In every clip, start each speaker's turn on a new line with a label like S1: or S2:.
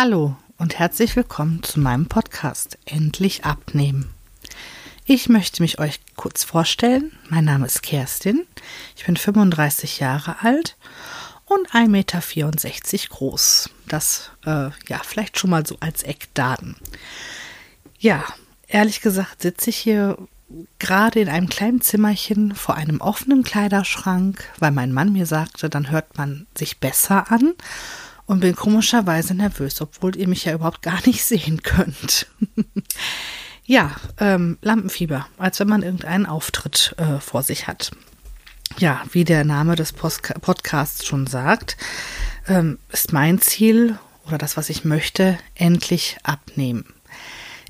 S1: Hallo und herzlich willkommen zu meinem Podcast Endlich abnehmen. Ich möchte mich euch kurz vorstellen. Mein Name ist Kerstin. Ich bin 35 Jahre alt und 1,64 Meter groß. Das, äh, ja, vielleicht schon mal so als Eckdaten. Ja, ehrlich gesagt sitze ich hier gerade in einem kleinen Zimmerchen vor einem offenen Kleiderschrank, weil mein Mann mir sagte, dann hört man sich besser an und bin komischerweise nervös, obwohl ihr mich ja überhaupt gar nicht sehen könnt. ja, ähm, Lampenfieber, als wenn man irgendeinen Auftritt äh, vor sich hat. Ja, wie der Name des Post Podcasts schon sagt, ähm, ist mein Ziel oder das, was ich möchte, endlich abnehmen.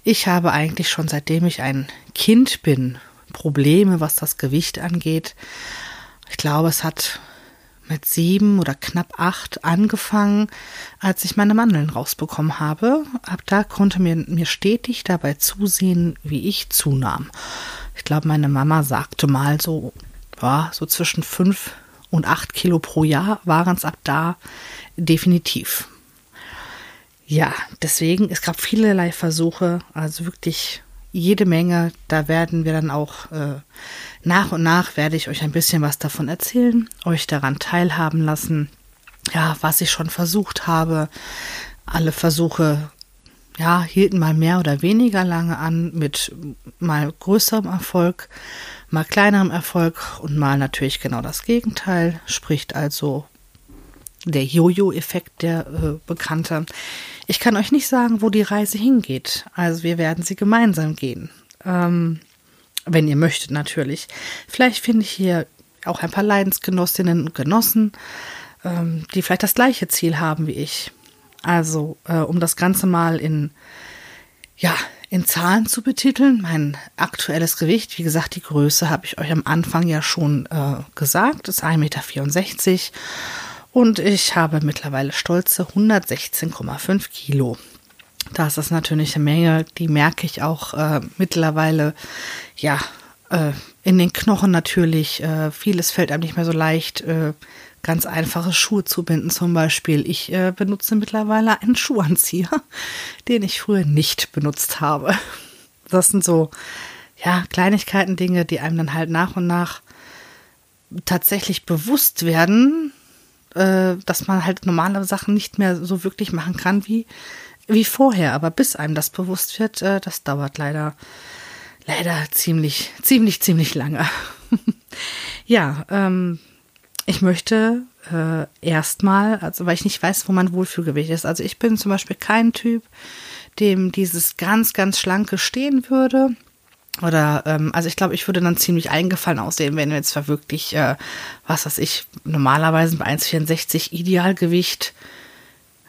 S1: Ich habe eigentlich schon seitdem ich ein Kind bin Probleme, was das Gewicht angeht. Ich glaube, es hat mit sieben oder knapp acht angefangen, als ich meine Mandeln rausbekommen habe. Ab da konnte mir, mir stetig dabei zusehen, wie ich zunahm. Ich glaube, meine Mama sagte mal so, ja, so zwischen fünf und acht Kilo pro Jahr waren es ab da definitiv. Ja, deswegen, es gab vielerlei Versuche, also wirklich jede Menge. Da werden wir dann auch äh, nach und nach werde ich euch ein bisschen was davon erzählen, euch daran teilhaben lassen, ja, was ich schon versucht habe. Alle Versuche, ja, hielten mal mehr oder weniger lange an, mit mal größerem Erfolg, mal kleinerem Erfolg und mal natürlich genau das Gegenteil, spricht also der Jojo-Effekt, der äh, bekannte. Ich kann euch nicht sagen, wo die Reise hingeht. Also wir werden sie gemeinsam gehen. Ähm, wenn ihr möchtet natürlich. Vielleicht finde ich hier auch ein paar Leidensgenossinnen und Genossen, ähm, die vielleicht das gleiche Ziel haben wie ich. Also, äh, um das Ganze mal in, ja, in Zahlen zu betiteln, mein aktuelles Gewicht, wie gesagt, die Größe habe ich euch am Anfang ja schon äh, gesagt, ist 1,64 Meter. Und ich habe mittlerweile stolze 116,5 Kilo. Das ist natürlich eine Menge, die merke ich auch äh, mittlerweile, ja, äh, in den Knochen natürlich. Äh, vieles fällt einem nicht mehr so leicht. Äh, ganz einfache Schuhe zu binden zum Beispiel. Ich äh, benutze mittlerweile einen Schuhanzieher, den ich früher nicht benutzt habe. Das sind so, ja, Kleinigkeiten, Dinge, die einem dann halt nach und nach tatsächlich bewusst werden, äh, dass man halt normale Sachen nicht mehr so wirklich machen kann wie, wie vorher. Aber bis einem das bewusst wird, äh, das dauert leider, leider ziemlich, ziemlich, ziemlich lange. ja, ähm, ich möchte äh, erstmal, also weil ich nicht weiß, wo mein Wohlfühlgewicht ist. Also ich bin zum Beispiel kein Typ, dem dieses ganz, ganz schlanke stehen würde. Oder, ähm, also ich glaube, ich würde dann ziemlich eingefallen aussehen, wenn jetzt zwar wirklich, äh, was weiß ich, normalerweise bei 1,64 Idealgewicht,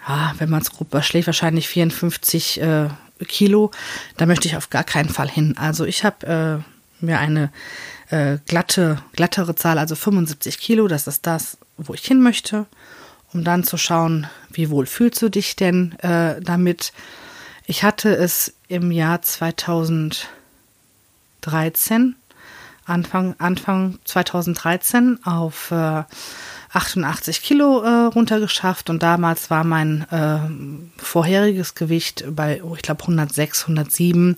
S1: ja, wenn man es grob überschlägt, wahrscheinlich 54 äh, Kilo. Da möchte ich auf gar keinen Fall hin. Also ich habe äh, mir eine äh, glatte, glattere Zahl, also 75 Kilo, das ist das, wo ich hin möchte, um dann zu schauen, wie wohl fühlst du dich denn äh, damit. Ich hatte es im Jahr 2000 13, Anfang, Anfang 2013 auf äh, 88 Kilo äh, runtergeschafft und damals war mein äh, vorheriges Gewicht bei, oh, ich glaube, 106, 107.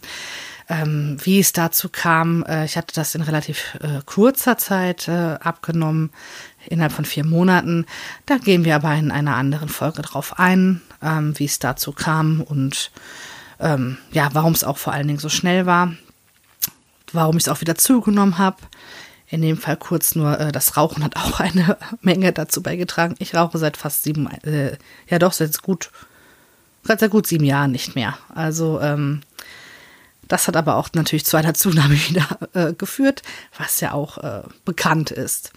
S1: Ähm, wie es dazu kam, äh, ich hatte das in relativ äh, kurzer Zeit äh, abgenommen, innerhalb von vier Monaten. Da gehen wir aber in einer anderen Folge drauf ein, ähm, wie es dazu kam und ähm, ja, warum es auch vor allen Dingen so schnell war warum ich es auch wieder zugenommen habe. In dem Fall kurz nur, äh, das Rauchen hat auch eine Menge dazu beigetragen. Ich rauche seit fast sieben, äh, ja doch, seit gut, seit gut sieben Jahren nicht mehr. Also, ähm, das hat aber auch natürlich zu einer Zunahme wieder äh, geführt, was ja auch äh, bekannt ist.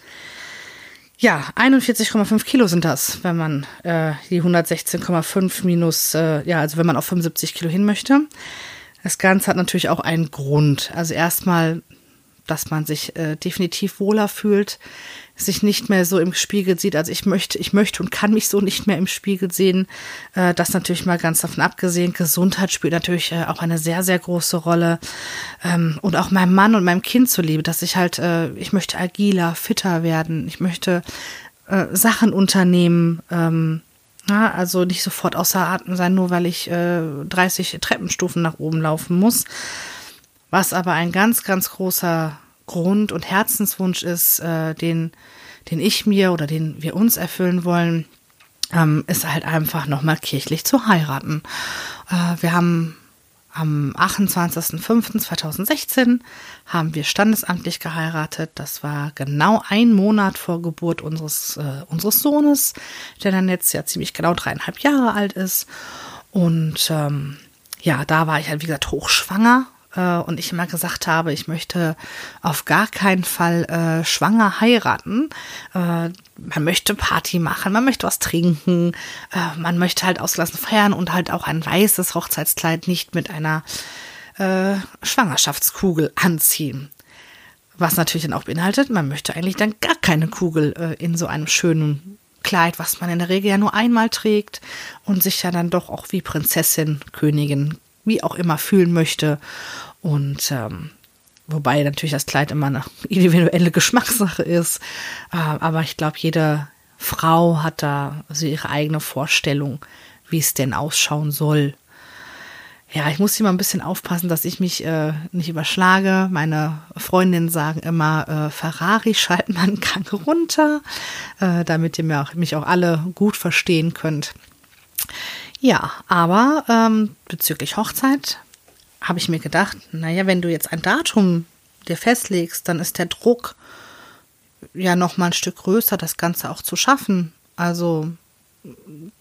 S1: Ja, 41,5 Kilo sind das, wenn man äh, die 116,5 minus, äh, ja, also wenn man auf 75 Kilo hin möchte. Das Ganze hat natürlich auch einen Grund. Also erstmal, dass man sich äh, definitiv wohler fühlt, sich nicht mehr so im Spiegel sieht. Also ich möchte, ich möchte und kann mich so nicht mehr im Spiegel sehen. Äh, das natürlich mal ganz davon abgesehen. Gesundheit spielt natürlich äh, auch eine sehr, sehr große Rolle. Ähm, und auch meinem Mann und meinem Kind zuliebe, dass ich halt, äh, ich möchte agiler, fitter werden. Ich möchte äh, Sachen unternehmen. Ähm, Ja, also nicht sofort außer Atem sein, nur weil ich äh, 30 Treppenstufen nach oben laufen muss. Was aber ein ganz, ganz großer Grund und Herzenswunsch ist, äh, den, den ich mir oder den wir uns erfüllen wollen, ähm, ist halt einfach nochmal kirchlich zu heiraten. Äh, wir haben am 28.05.2016 haben wir standesamtlich geheiratet. Das war genau ein Monat vor Geburt unseres, äh, unseres Sohnes, der dann jetzt ja ziemlich genau dreieinhalb Jahre alt ist. Und ähm, ja, da war ich halt, wie gesagt, hochschwanger äh, und ich immer gesagt habe, ich möchte auf gar keinen Fall äh, schwanger heiraten. Äh, man möchte Party machen, man möchte was trinken, äh, man möchte halt ausgelassen feiern und halt auch ein weißes Hochzeitskleid nicht mit einer äh, Schwangerschaftskugel anziehen. Was natürlich dann auch beinhaltet, man möchte eigentlich dann gar keine Kugel äh, in so einem schönen Kleid, was man in der Regel ja nur einmal trägt und sich ja dann doch auch wie Prinzessin, Königin, wie auch immer fühlen möchte. Und ähm, wobei natürlich das Kleid immer eine individuelle Geschmackssache ist. Äh, aber ich glaube, jede Frau hat da so ihre eigene Vorstellung, wie es denn ausschauen soll. Ja, ich muss immer ein bisschen aufpassen, dass ich mich äh, nicht überschlage. Meine Freundinnen sagen immer, äh, Ferrari schalten man Gang runter, äh, damit ihr mir auch, mich auch alle gut verstehen könnt. Ja, aber ähm, bezüglich Hochzeit habe ich mir gedacht, naja, wenn du jetzt ein Datum dir festlegst, dann ist der Druck ja noch mal ein Stück größer, das Ganze auch zu schaffen. Also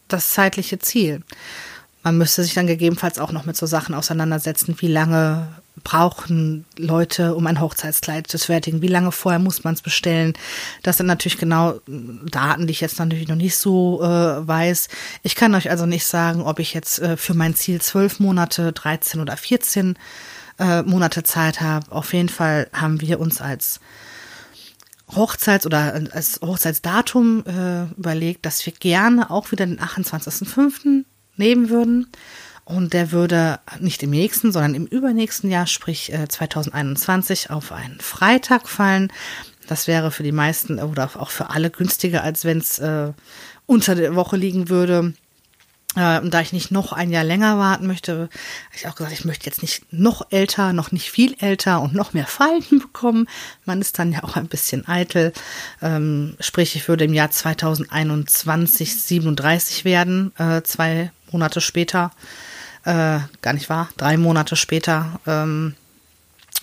S1: das zeitliche Ziel. Man müsste sich dann gegebenenfalls auch noch mit so Sachen auseinandersetzen, wie lange brauchen Leute, um ein Hochzeitskleid zu fertigen? Wie lange vorher muss man es bestellen? Das sind natürlich genau Daten, die ich jetzt natürlich noch nicht so äh, weiß. Ich kann euch also nicht sagen, ob ich jetzt äh, für mein Ziel zwölf Monate, 13 oder 14 äh, Monate Zeit habe. Auf jeden Fall haben wir uns als Hochzeits- oder als Hochzeitsdatum äh, überlegt, dass wir gerne auch wieder den 28.05. nehmen würden. Und der würde nicht im nächsten, sondern im übernächsten Jahr, sprich 2021, äh, auf einen Freitag fallen. Das wäre für die meisten oder auch für alle günstiger, als wenn es äh, unter der Woche liegen würde. Äh, und da ich nicht noch ein Jahr länger warten möchte, habe ich auch gesagt, ich möchte jetzt nicht noch älter, noch nicht viel älter und noch mehr Falten bekommen. Man ist dann ja auch ein bisschen eitel. Ähm, sprich, ich würde im Jahr 2021 37 werden, äh, zwei Monate später äh, gar nicht wahr, drei Monate später. Ähm,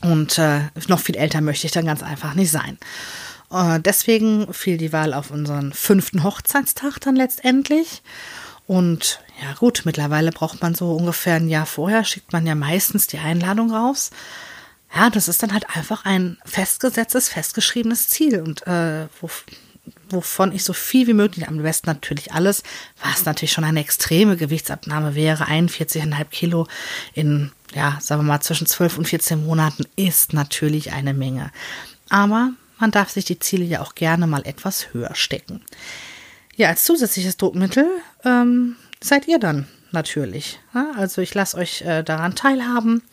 S1: und äh, noch viel älter möchte ich dann ganz einfach nicht sein. Äh, deswegen fiel die Wahl auf unseren fünften Hochzeitstag dann letztendlich. Und ja gut, mittlerweile braucht man so ungefähr ein Jahr vorher, schickt man ja meistens die Einladung raus. Ja, das ist dann halt einfach ein festgesetztes, festgeschriebenes Ziel. Und äh, wo, wovon ich so viel wie möglich, am besten natürlich alles, was natürlich schon eine extreme Gewichtsabnahme wäre, 41,5 Kilo in, ja, sagen wir mal, zwischen 12 und 14 Monaten ist natürlich eine Menge. Aber man darf sich die Ziele ja auch gerne mal etwas höher stecken. Ja, als zusätzliches Druckmittel ähm, seid ihr dann natürlich. Ja? Also ich lasse euch äh, daran teilhaben.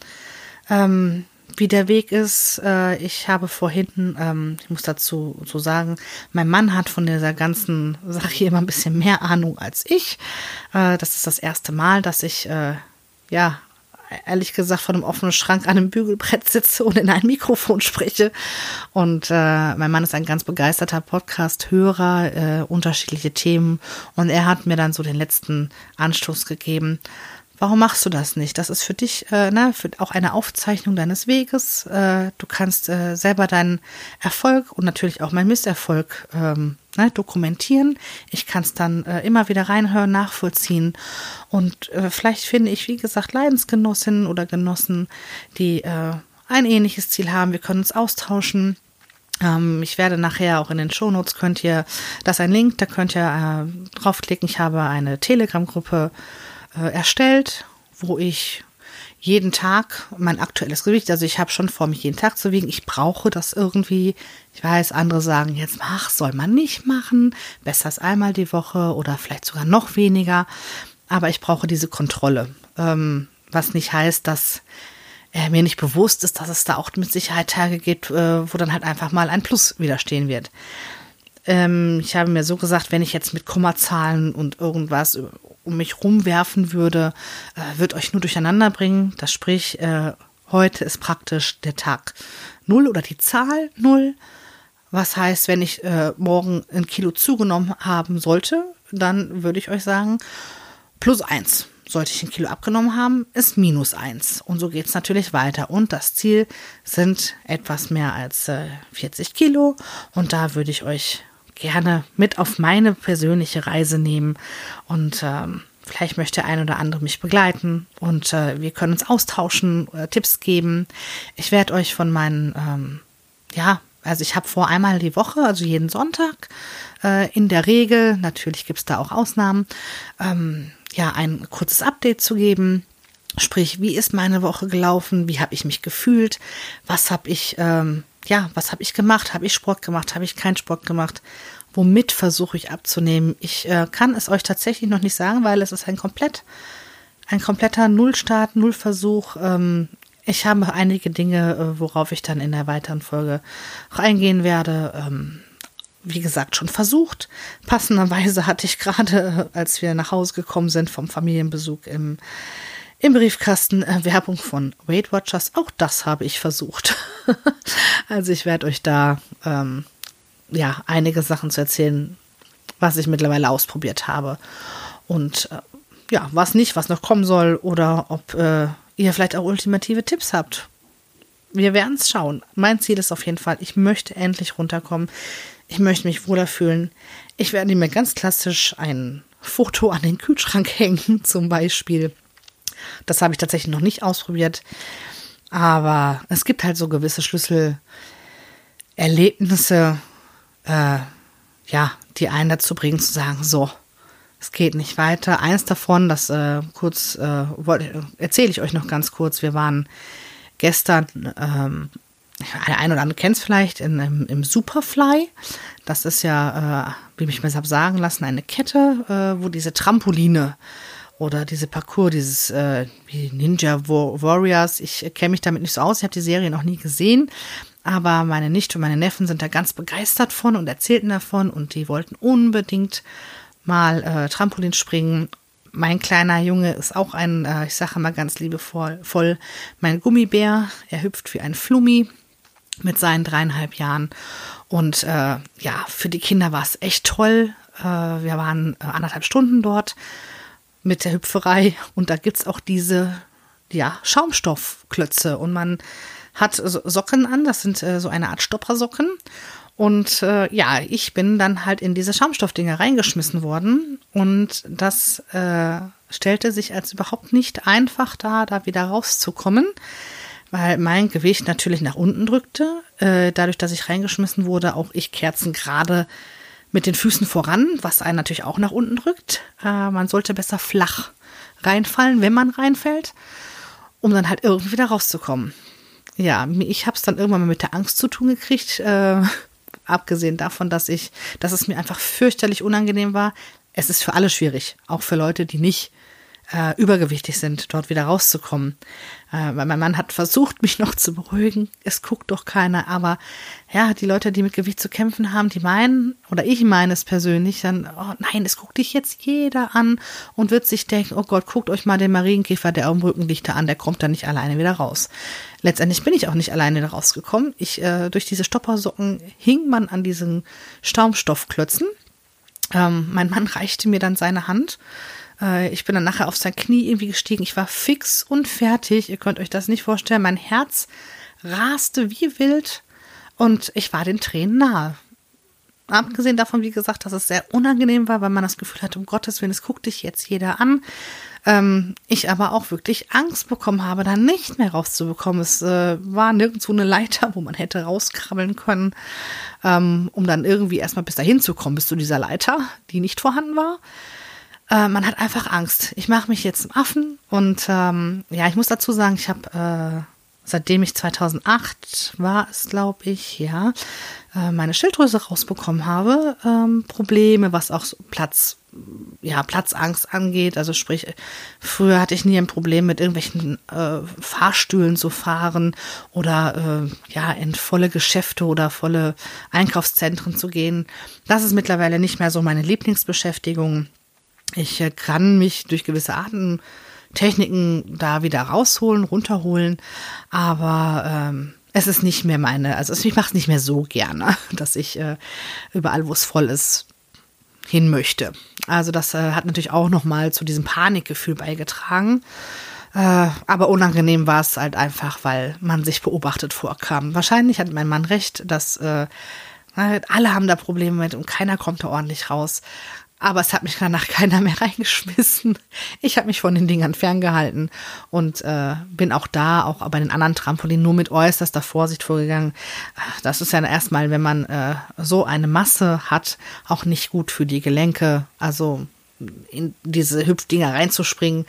S1: Ähm, wie der Weg ist. Äh, ich habe vorhin, ähm, ich muss dazu so sagen, mein Mann hat von dieser ganzen Sache immer ein bisschen mehr Ahnung als ich. Äh, das ist das erste Mal, dass ich, äh, ja, ehrlich gesagt vor einem offenen Schrank an einem Bügelbrett sitze und in ein Mikrofon spreche. Und äh, mein Mann ist ein ganz begeisterter Podcast-Hörer, äh, unterschiedliche Themen. Und er hat mir dann so den letzten Anstoß gegeben. Warum machst du das nicht? Das ist für dich äh, ne, für auch eine Aufzeichnung deines Weges. Äh, du kannst äh, selber deinen Erfolg und natürlich auch meinen Misserfolg ähm, ne, dokumentieren. Ich kann es dann äh, immer wieder reinhören, nachvollziehen. Und äh, vielleicht finde ich, wie gesagt, Leidensgenossinnen oder Genossen, die äh, ein ähnliches Ziel haben. Wir können uns austauschen. Ähm, ich werde nachher auch in den Shownotes könnt ihr, das ist ein Link, da könnt ihr äh, draufklicken. Ich habe eine Telegram-Gruppe äh, erstellt, wo ich jeden Tag mein aktuelles Gewicht, also ich habe schon vor, mich jeden Tag zu wiegen. Ich brauche das irgendwie. Ich weiß, andere sagen jetzt, mach, soll man nicht machen. Besser als einmal die Woche oder vielleicht sogar noch weniger. Aber ich brauche diese Kontrolle. Ähm, was nicht heißt, dass äh, mir nicht bewusst ist, dass es da auch mit Sicherheit Tage gibt, äh, wo dann halt einfach mal ein Plus widerstehen wird. Ähm, ich habe mir so gesagt, wenn ich jetzt mit Kommazahlen und irgendwas um mich rumwerfen würde, äh, wird euch nur durcheinander bringen. Das sprich, äh, heute ist praktisch der Tag null oder die Zahl null. Was heißt, wenn ich äh, morgen ein Kilo zugenommen haben sollte, dann würde ich euch sagen, plus eins. Sollte ich ein Kilo abgenommen haben, ist minus eins. Und so geht es natürlich weiter. Und das Ziel sind etwas mehr als äh, 40 Kilo. Und da würde ich euch gerne mit auf meine persönliche Reise nehmen. Und ähm, vielleicht möchte ein oder andere mich begleiten. Und äh, wir können uns austauschen, äh, Tipps geben. Ich werde euch von meinen, ähm, ja, also ich habe vor einmal die Woche, also jeden Sonntag, äh, in der Regel, natürlich gibt es da auch Ausnahmen, ähm, ja, ein kurzes Update zu geben. Sprich, wie ist meine Woche gelaufen? Wie habe ich mich gefühlt? Was habe ich, ähm, ja, was habe ich gemacht? Habe ich Sport gemacht? Habe ich keinen Sport gemacht? Womit versuche ich abzunehmen? Ich äh, kann es euch tatsächlich noch nicht sagen, weil es ist ein komplett, ein kompletter Nullstart, Nullversuch. Ähm, ich habe einige Dinge, äh, worauf ich dann in der weiteren Folge auch eingehen werde. Ähm, wie gesagt, schon versucht. Passenderweise hatte ich gerade, äh, als wir nach Hause gekommen sind vom Familienbesuch im, im Briefkasten, äh, Werbung von Weight Watchers. Auch das habe ich versucht. also ich werde euch da ähm, ja einige Sachen zu erzählen, was ich mittlerweile ausprobiert habe. Und äh, ja, was nicht, was noch kommen soll oder ob äh, ihr vielleicht auch ultimative Tipps habt. Wir werden es schauen. Mein Ziel ist auf jeden Fall, ich möchte endlich runterkommen. Ich möchte mich wohler fühlen. Ich werde mir ganz klassisch ein Foto an den Kühlschrank hängen, zum Beispiel. Das habe ich tatsächlich noch nicht ausprobiert. Aber es gibt halt so gewisse Schlüsselerlebnisse, äh, ja, die einen dazu bringen zu sagen, so, es geht nicht weiter. Eins davon, das äh, kurz äh, erzähle ich euch noch ganz kurz. Wir waren gestern, ähm, der eine oder andere kennt es vielleicht, in, im, im, Superfly. Das ist ja, äh, wie ich mir habe sagen lassen, eine Kette, äh, wo diese Trampoline oder diese Parcours, dieses äh, Ninja Warriors, ich kenne mich damit nicht so aus, ich habe die Serie noch nie gesehen, aber meine Nichte und meine Neffen sind da ganz begeistert von und erzählten davon und die wollten unbedingt mal äh, Trampolin springen. Mein kleiner Junge ist auch ein, äh, ich sage mal ganz liebevoll, voll mein Gummibär. Er hüpft wie ein Flummi mit seinen dreieinhalb Jahren. Und äh, ja, für die Kinder war es echt toll. Äh, wir waren äh, anderthalb Stunden dort mit der Hüpferei. Und da gibt es auch diese ja, Schaumstoffklötze. Und man hat Socken an, das sind äh, so eine Art Stoppersocken. Und äh, ja, ich bin dann halt in diese Schaumstoffdinger reingeschmissen worden. Und das äh, stellte sich als überhaupt nicht einfach dar, da wieder rauszukommen, weil mein Gewicht natürlich nach unten drückte. Äh, dadurch, dass ich reingeschmissen wurde, auch ich Kerzen gerade mit den Füßen voran, was einen natürlich auch nach unten drückt. Äh, man sollte besser flach reinfallen, wenn man reinfällt, um dann halt irgendwie wieder rauszukommen. Ja, ich habe es dann irgendwann mal mit der Angst zu tun gekriegt. Äh, abgesehen davon, dass ich, dass es mir einfach fürchterlich unangenehm war. Es ist für alle schwierig, auch für Leute, die nicht äh, übergewichtig sind, dort wieder rauszukommen. Äh, weil mein Mann hat versucht, mich noch zu beruhigen. Es guckt doch keiner. Aber ja, die Leute, die mit Gewicht zu kämpfen haben, die meinen, oder ich meine es persönlich, dann, oh nein, es guckt dich jetzt jeder an und wird sich denken, oh Gott, guckt euch mal den Marienkäfer, der am Rücken liegt, da an, der kommt da nicht alleine wieder raus. Letztendlich bin ich auch nicht alleine da rausgekommen. Ich, äh, durch diese Stoppersocken hing man an diesen Staumstoffklötzen. Ähm, mein Mann reichte mir dann seine Hand äh, ich bin dann nachher auf sein Knie irgendwie gestiegen. Ich war fix und fertig. Ihr könnt euch das nicht vorstellen. Mein Herz raste wie wild und ich war den Tränen nahe. Abgesehen davon, wie gesagt, dass es sehr unangenehm war, weil man das Gefühl hatte, um Gottes Willen, es guckt dich jetzt jeder an. Ähm, ich aber auch wirklich Angst bekommen habe, da nicht mehr rauszubekommen. Es äh, war nirgendwo eine Leiter, wo man hätte rauskrabbeln können, ähm, um dann irgendwie erstmal bis dahin zu kommen, bis zu dieser Leiter, die nicht vorhanden war. Äh, man hat einfach Angst. Ich mache mich jetzt zum Affen und ähm, ja, ich muss dazu sagen, ich habe äh, seitdem ich 2008 war es, glaube ich, ja, äh, meine Schilddrüse rausbekommen habe, ähm, Probleme, was auch Platz ja, Platzangst angeht. Also sprich, früher hatte ich nie ein Problem mit irgendwelchen äh, Fahrstühlen zu fahren oder äh, ja, in volle Geschäfte oder volle Einkaufszentren zu gehen. Das ist mittlerweile nicht mehr so meine Lieblingsbeschäftigung. Ich äh, kann mich durch gewisse Atemtechniken da wieder rausholen, runterholen, aber ähm, es ist nicht mehr meine, also ich mache es nicht mehr so gerne, dass ich äh, überall, wo es voll ist, hin möchte. Also das äh, hat natürlich auch noch mal zu diesem Panikgefühl beigetragen. Äh, aber unangenehm war es halt einfach, weil man sich beobachtet vorkam. Wahrscheinlich hat mein Mann recht, dass äh, alle haben da Probleme mit und keiner kommt da ordentlich raus. Aber es hat mich danach keiner mehr reingeschmissen. Ich habe mich von den Dingern ferngehalten und äh, bin auch da, auch bei den anderen Trampolinen, nur mit äußerster Vorsicht vorgegangen. Das ist ja erstmal, wenn man äh, so eine Masse hat, auch nicht gut für die Gelenke. Also in diese Hüpfdinger reinzuspringen.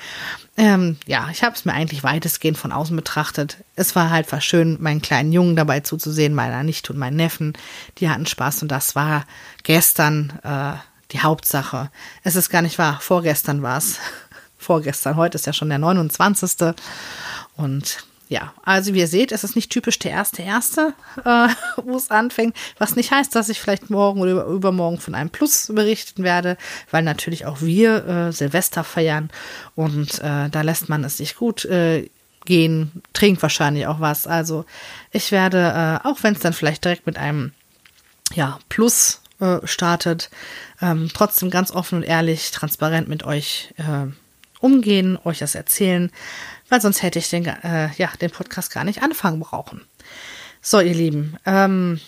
S1: Ähm, ja, ich habe es mir eigentlich weitestgehend von außen betrachtet. Es war halt war schön, meinen kleinen Jungen dabei zuzusehen, meiner Nichte und meinen Neffen. Die hatten Spaß und das war gestern äh, die Hauptsache. Es ist gar nicht wahr. Vorgestern war es. Vorgestern. Heute ist ja schon der 29. Und ja, also wie ihr seht, es ist nicht typisch der erste erste, äh, wo es anfängt, was nicht heißt, dass ich vielleicht morgen oder übermorgen von einem Plus berichten werde, weil natürlich auch wir äh, Silvester feiern und äh, da lässt man es sich gut äh, gehen, trinkt wahrscheinlich auch was. Also ich werde, äh, auch wenn es dann vielleicht direkt mit einem ja Plus startet, ähm, trotzdem ganz offen und ehrlich, transparent mit euch äh, umgehen, euch das erzählen, weil sonst hätte ich den, äh, ja, den Podcast gar nicht anfangen brauchen. So, ihr Lieben, ähm,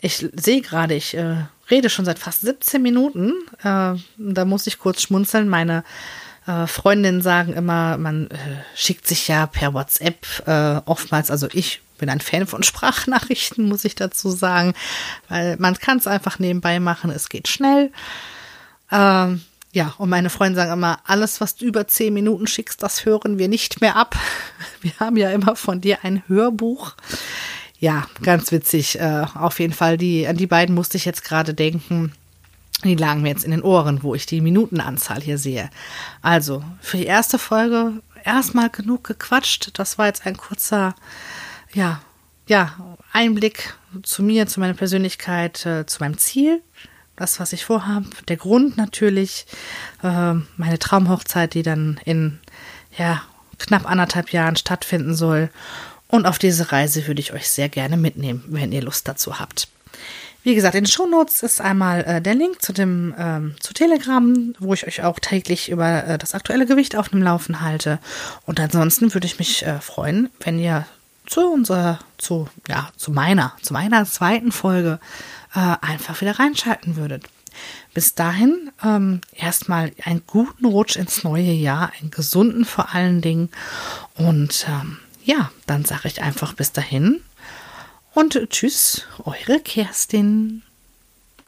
S1: ich sehe gerade, ich äh, rede schon seit fast 17 Minuten. Äh, da muss ich kurz schmunzeln. Meine äh, Freundinnen sagen immer, man äh, schickt sich ja per WhatsApp äh, oftmals, also ich bin ein Fan von Sprachnachrichten, muss ich dazu sagen, weil man kann es einfach nebenbei machen, es geht schnell. Ähm, ja, und meine Freunde sagen immer, alles, was du über zehn Minuten schickst, das hören wir nicht mehr ab. Wir haben ja immer von dir ein Hörbuch. Ja, ganz witzig. Äh, auf jeden Fall, die, an die beiden musste ich jetzt gerade denken. Die lagen mir jetzt in den Ohren, wo ich die Minutenanzahl hier sehe. Also, für die erste Folge erstmal genug gequatscht. Das war jetzt ein kurzer ja, ja, Einblick zu mir, zu meiner Persönlichkeit, äh, zu meinem Ziel, das, was ich vorhabe. Der Grund natürlich, äh, meine Traumhochzeit, die dann in ja, knapp anderthalb Jahren stattfinden soll. Und auf diese Reise würde ich euch sehr gerne mitnehmen, wenn ihr Lust dazu habt. Wie gesagt, in den Shownotes ist einmal äh, der Link zu dem ähm, zu Telegram, wo ich euch auch täglich über äh, das aktuelle Gewicht auf dem Laufen halte. Und ansonsten würde ich mich äh, freuen, wenn ihr zu unserer, zu, ja, zu meiner, zu meiner zweiten Folge äh, einfach wieder reinschalten würdet. Bis dahin ähm, erstmal einen guten Rutsch ins neue Jahr, einen gesunden vor allen Dingen. Und ähm, ja, dann sage ich einfach bis dahin und tschüss, eure Kerstin.